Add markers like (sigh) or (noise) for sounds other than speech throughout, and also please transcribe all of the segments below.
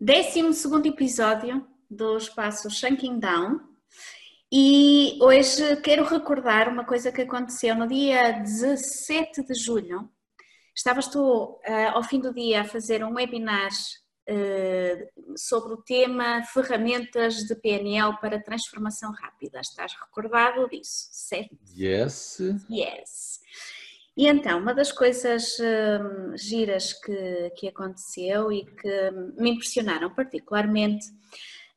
12 episódio do espaço Shanking Down. E hoje quero recordar uma coisa que aconteceu no dia 17 de julho. Estavas tu uh, ao fim do dia a fazer um webinar uh, sobre o tema ferramentas de PNL para transformação rápida. Estás recordado disso, certo? Yes. Yes. E então, uma das coisas hum, giras que, que aconteceu e que me impressionaram particularmente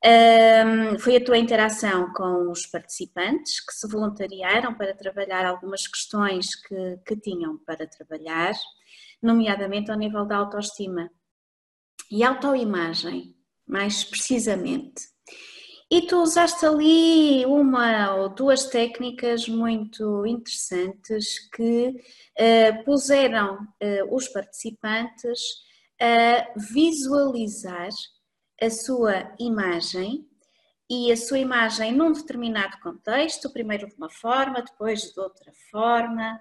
hum, foi a tua interação com os participantes que se voluntariaram para trabalhar algumas questões que, que tinham para trabalhar, nomeadamente ao nível da autoestima e autoimagem, mais precisamente. E tu usaste ali uma ou duas técnicas muito interessantes que uh, puseram uh, os participantes a visualizar a sua imagem e a sua imagem num determinado contexto, primeiro de uma forma, depois de outra forma,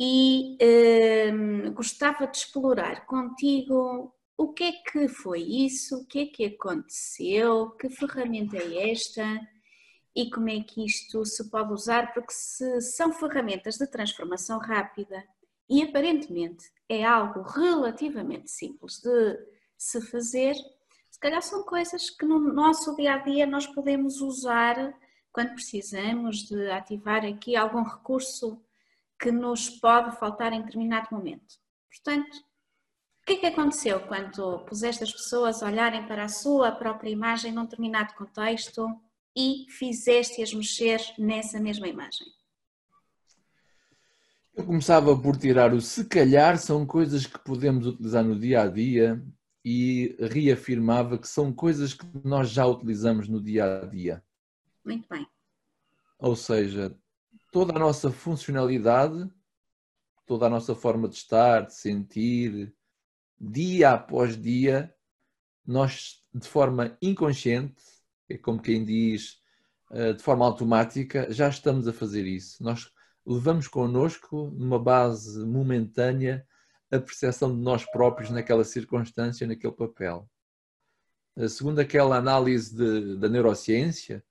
e uh, gostava de explorar contigo o que é que foi isso? O que é que aconteceu? Que ferramenta é esta? E como é que isto se pode usar? Porque se são ferramentas de transformação rápida e aparentemente é algo relativamente simples de se fazer, se calhar são coisas que no nosso dia a dia nós podemos usar quando precisamos de ativar aqui algum recurso que nos pode faltar em determinado momento. Portanto, o que é que aconteceu quando puseste as pessoas a olharem para a sua própria imagem num determinado contexto e fizeste-as mexer nessa mesma imagem? Eu começava por tirar o se calhar são coisas que podemos utilizar no dia a dia e reafirmava que são coisas que nós já utilizamos no dia a dia. Muito bem. Ou seja, toda a nossa funcionalidade, toda a nossa forma de estar, de sentir, dia após dia, nós, de forma inconsciente, é como quem diz, eh, de forma automática, já estamos a fazer isso. Nós levamos connosco, numa base momentânea, a percepção de nós próprios naquela circunstância, naquele papel. Eh, segundo aquela análise de, da neurociência,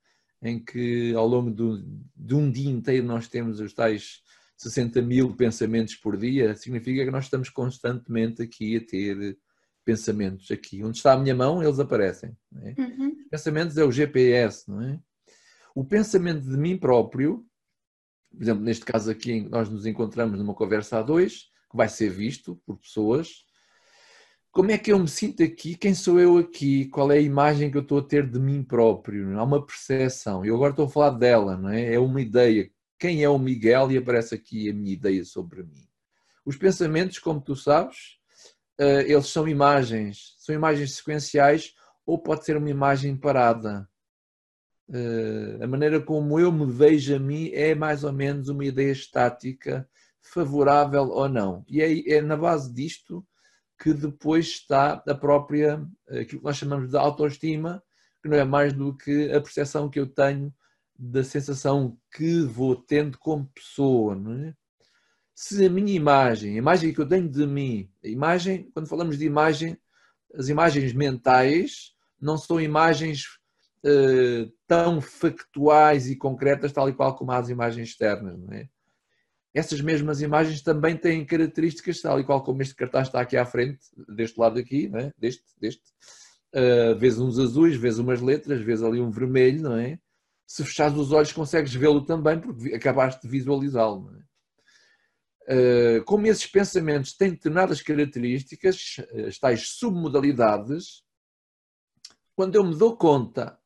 em que ao longo do, de um dia inteiro nós temos os tais 60 mil pensamentos por dia, significa que nós estamos constantemente aqui a ter pensamentos aqui. Onde está a minha mão, eles aparecem. É? Uhum. Pensamentos é o GPS, não é? O pensamento de mim próprio, por exemplo, neste caso aqui, nós nos encontramos numa conversa a dois, que vai ser visto por pessoas. Como é que eu me sinto aqui? Quem sou eu aqui? Qual é a imagem que eu estou a ter de mim próprio? Há uma percepção. Eu agora estou a falar dela, não é? É uma ideia quem é o Miguel e aparece aqui a minha ideia sobre mim. Os pensamentos, como tu sabes, eh, eles são imagens, são imagens sequenciais ou pode ser uma imagem parada. Eh, a maneira como eu me vejo a mim é mais ou menos uma ideia estática, favorável ou não. E é, é na base disto que depois está a própria, aquilo que nós chamamos de autoestima, que não é mais do que a percepção que eu tenho da sensação que vou tendo como pessoa, não é? Se a minha imagem, a imagem que eu tenho de mim, a imagem, quando falamos de imagem, as imagens mentais não são imagens uh, tão factuais e concretas, tal e qual como as imagens externas, não é? Essas mesmas imagens também têm características, tal e qual como este cartaz está aqui à frente, deste lado aqui, não é? deste, deste. Uh, vês uns azuis, vês umas letras, vês ali um vermelho, não é? Se fechares os olhos consegues vê-lo também, porque acabaste de visualizá-lo. É? Como esses pensamentos têm determinadas características, as tais submodalidades, quando eu me dou conta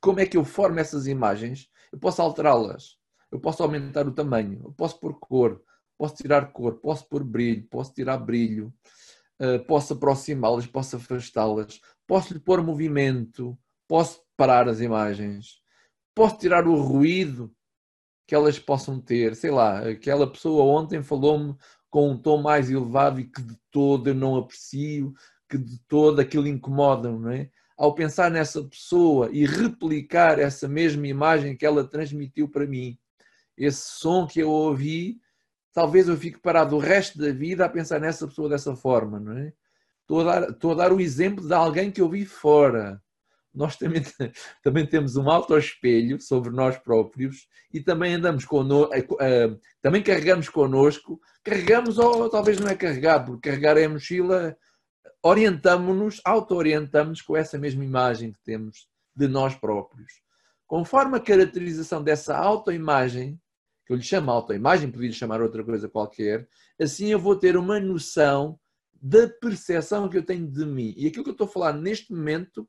como é que eu formo essas imagens, eu posso alterá-las, eu posso aumentar o tamanho, eu posso pôr cor, posso tirar cor, posso pôr brilho, posso tirar brilho, uh, posso aproximá-las, posso afastá-las, posso lhe pôr movimento, posso parar as imagens, posso tirar o ruído que elas possam ter. Sei lá, aquela pessoa ontem falou-me com um tom mais elevado e que de todo eu não aprecio, que de todo aquilo incomoda, não é? Ao pensar nessa pessoa e replicar essa mesma imagem que ela transmitiu para mim, esse som que eu ouvi, talvez eu fique parado o resto da vida a pensar nessa pessoa dessa forma, não é? Estou a dar, estou a dar o exemplo de alguém que eu vi fora. Nós também, (laughs) também temos um autoespelho sobre nós próprios e também andamos connosco, eh, eh, também carregamos connosco, carregamos ou talvez não é carregar, porque carregar é a mochila, orientamos-nos, auto-orientamos com essa mesma imagem que temos de nós próprios. Conforme a caracterização dessa autoimagem, que eu lhe chamo autoimagem, podia chamar outra coisa qualquer, assim eu vou ter uma noção da percepção que eu tenho de mim. E aquilo que eu estou a falar neste momento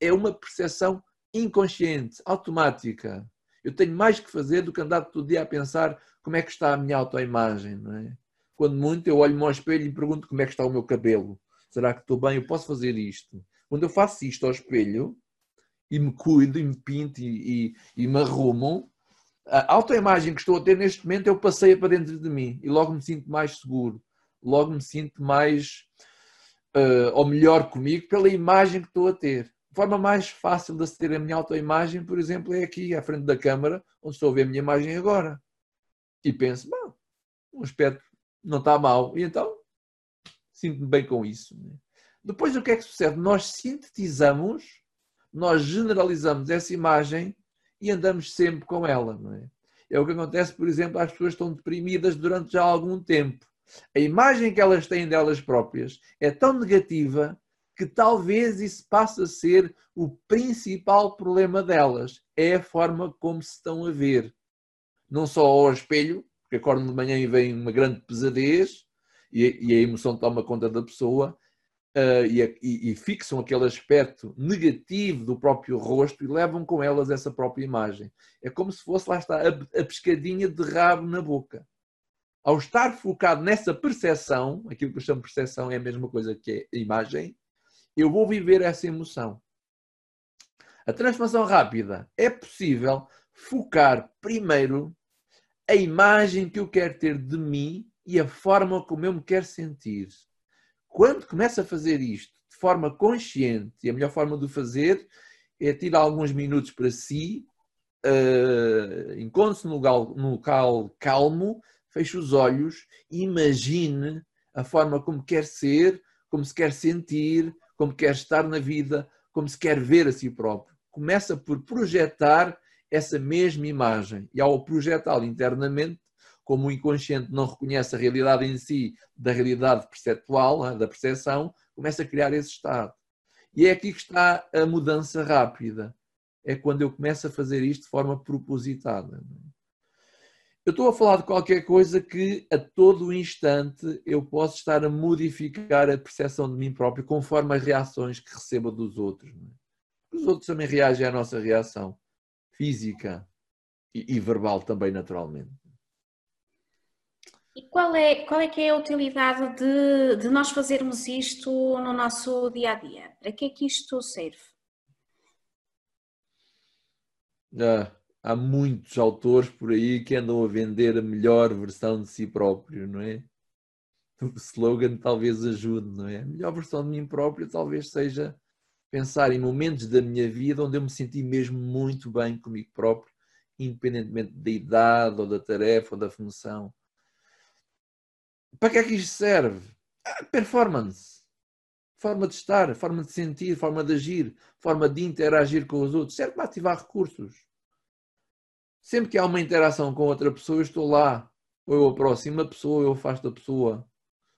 é uma percepção inconsciente, automática. Eu tenho mais que fazer do que andar todo dia a pensar como é que está a minha autoimagem, não é? Quando muito eu olho-me ao espelho e pergunto como é que está o meu cabelo. Será que estou bem? Eu posso fazer isto? Quando eu faço isto ao espelho e me cuido e me pinto e, e, e me arrumo, a autoimagem que estou a ter neste momento eu passei para dentro de mim e logo me sinto mais seguro, logo me sinto mais uh, ou melhor comigo pela imagem que estou a ter. A forma mais fácil de aceder a minha autoimagem, por exemplo, é aqui à frente da câmara, onde estou a ver a minha imagem agora. E penso, bom, o aspecto não está mal. E então sinto-me bem com isso. Depois o que é que sucede? Nós sintetizamos, nós generalizamos essa imagem e andamos sempre com ela. É? é o que acontece, por exemplo, as pessoas estão deprimidas durante já algum tempo. A imagem que elas têm delas próprias é tão negativa que talvez isso passe a ser o principal problema delas. É a forma como se estão a ver. Não só ao espelho, porque acordam de manhã e vem uma grande pesadez e, e a emoção toma conta da pessoa, uh, e, e, e, fixam aquele aspecto negativo do próprio rosto e levam com elas essa própria imagem. É como se fosse, lá está, a, a pescadinha de rabo na boca. Ao estar focado nessa percepção, aquilo que eu chamo percepção é a mesma coisa que é a imagem, eu vou viver essa emoção. A transformação rápida é possível focar primeiro a imagem que eu quero ter de mim e a forma como eu me quero sentir. Quando começa a fazer isto de forma consciente, e a melhor forma de o fazer é tirar alguns minutos para si, uh, encontre-se num local, local calmo, feche os olhos e imagine a forma como quer ser, como se quer sentir, como quer estar na vida, como se quer ver a si próprio. Começa por projetar essa mesma imagem e ao projetá-la internamente como o inconsciente não reconhece a realidade em si da realidade perceptual, né, da percepção, começa a criar esse estado. E é aqui que está a mudança rápida. É quando eu começo a fazer isto de forma propositada. Eu estou a falar de qualquer coisa que a todo instante eu posso estar a modificar a percepção de mim próprio conforme as reações que recebo dos outros. Os outros também reagem à nossa reação física e, verbal também, naturalmente. E qual é, qual é que é a utilidade de, de nós fazermos isto no nosso dia a dia? Para que é que isto serve? Ah, há muitos autores por aí que andam a vender a melhor versão de si próprio, não é? O slogan talvez ajude, não é? A melhor versão de mim próprio talvez seja pensar em momentos da minha vida onde eu me senti mesmo muito bem comigo próprio, independentemente da idade ou da tarefa ou da função para que é que isto serve? Performance. Forma de estar, forma de sentir, forma de agir, forma de interagir com os outros. Serve para ativar recursos. Sempre que há uma interação com outra pessoa, eu estou lá. Ou eu aproximo a pessoa, ou eu afasto a pessoa.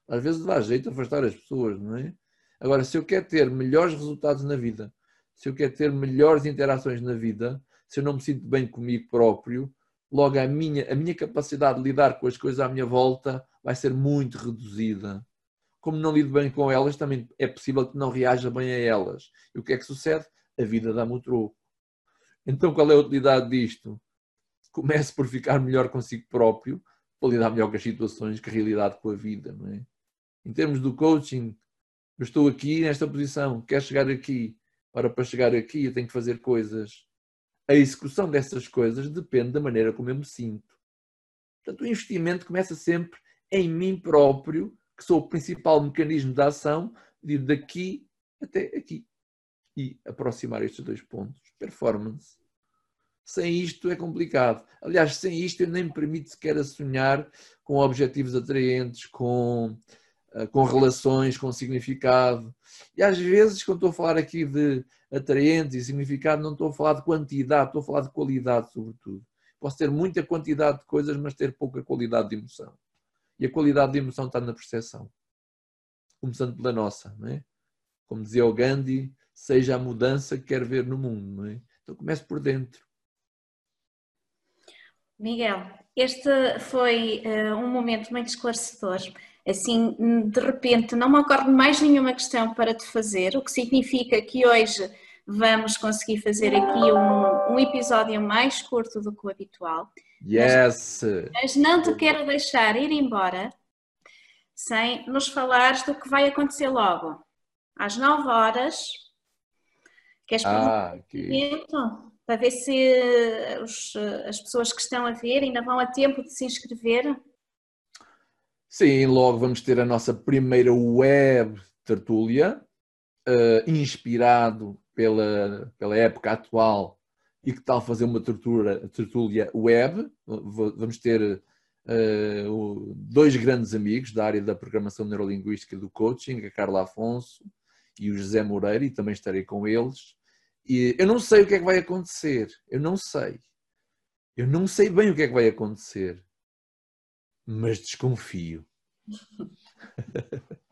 Às vezes dá jeito afastar as pessoas, não é? Agora, se eu quero ter melhores resultados na vida, se eu quero ter melhores interações na vida, se eu não me sinto bem comigo próprio, logo a minha, a minha capacidade de lidar com as coisas à minha volta vai ser muito reduzida. Como não lido bem com elas, também é possível que não reaja bem a elas. E o que é que sucede? A vida dá-me o troco. Então qual é a utilidade disto? Comece por ficar melhor consigo próprio, para lidar melhor com as situações, com a realidade, com a vida. Não é? Em termos do coaching, Eu estou aqui nesta posição, quero chegar aqui. Ora, para chegar aqui eu tenho que fazer coisas. A execução dessas coisas depende da maneira como eu me sinto. Portanto, o investimento começa sempre em mim próprio, que sou o principal mecanismo de ação, de ir daqui até aqui. E aproximar estes dois pontos. Performance. Sem isto é complicado. Aliás, sem isto eu nem me permito sequer a sonhar com objetivos atraentes, com, eh, com relações, com significado. E às vezes, quando estou a falar aqui de atraentes e significado, não estou a falar de quantidade, estou a falar de qualidade, sobretudo. Posso ter muita quantidade de coisas, mas ter pouca qualidade de emoção. E a qualidade de emoção está na percepção. Começando pela nossa, não é? Como dizia o Gandhi, seja a mudança que quer ver no mundo, não é? Então comece por dentro. Miguel, este foi uh, um momento muito esclarecedor. Assim, de repente, não me ocorre mais nenhuma questão para te fazer, o que significa que hoje vamos conseguir fazer aqui um, um episódio mais curto do que o habitual. Yes! Mas, mas não te quero deixar ir embora sem nos falares do que vai acontecer logo. Às 9 horas. Queres ah, que para ver se os, as pessoas que estão a ver ainda vão a tempo de se inscrever? Sim, logo vamos ter a nossa primeira web tertúlia, uh, inspirado pela, pela época atual e que tal fazer uma tertúlia, tertúlia web. Vamos ter uh, dois grandes amigos da área da programação neurolinguística e do coaching, a Carla Afonso e o José Moreira, e também estarei com eles e eu não sei o que é que vai acontecer. Eu não sei. Eu não sei bem o que é que vai acontecer. Mas desconfio. (laughs)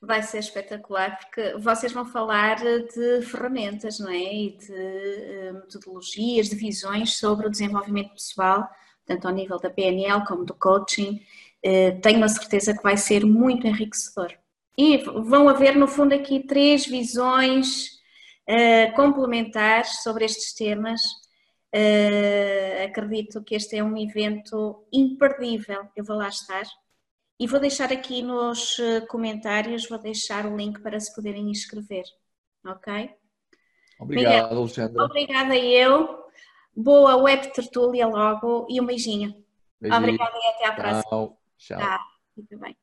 Vai ser espetacular porque vocês vão falar de ferramentas, não é? E de eh, metodologias, de visões sobre o desenvolvimento pessoal, tanto ao nível da PNL como do coaching. Eh, tenho a certeza que vai ser muito enriquecedor. E vão haver, no fundo, aqui três visões uh, complementares sobre estes temas. Uh, acredito que este é um evento imperdível. Eu vou lá estar. E vou deixar aqui nos eh, comentários, vou deixar o link para se poderem inscrever. Ok? Obrigado, Miguel, Alexandra. Obrigada eu. Boa web tertúlia logo e um beijinho. beijinho. Obrigada e até à próxima. Tchau. Tchau. Tá, fica bem.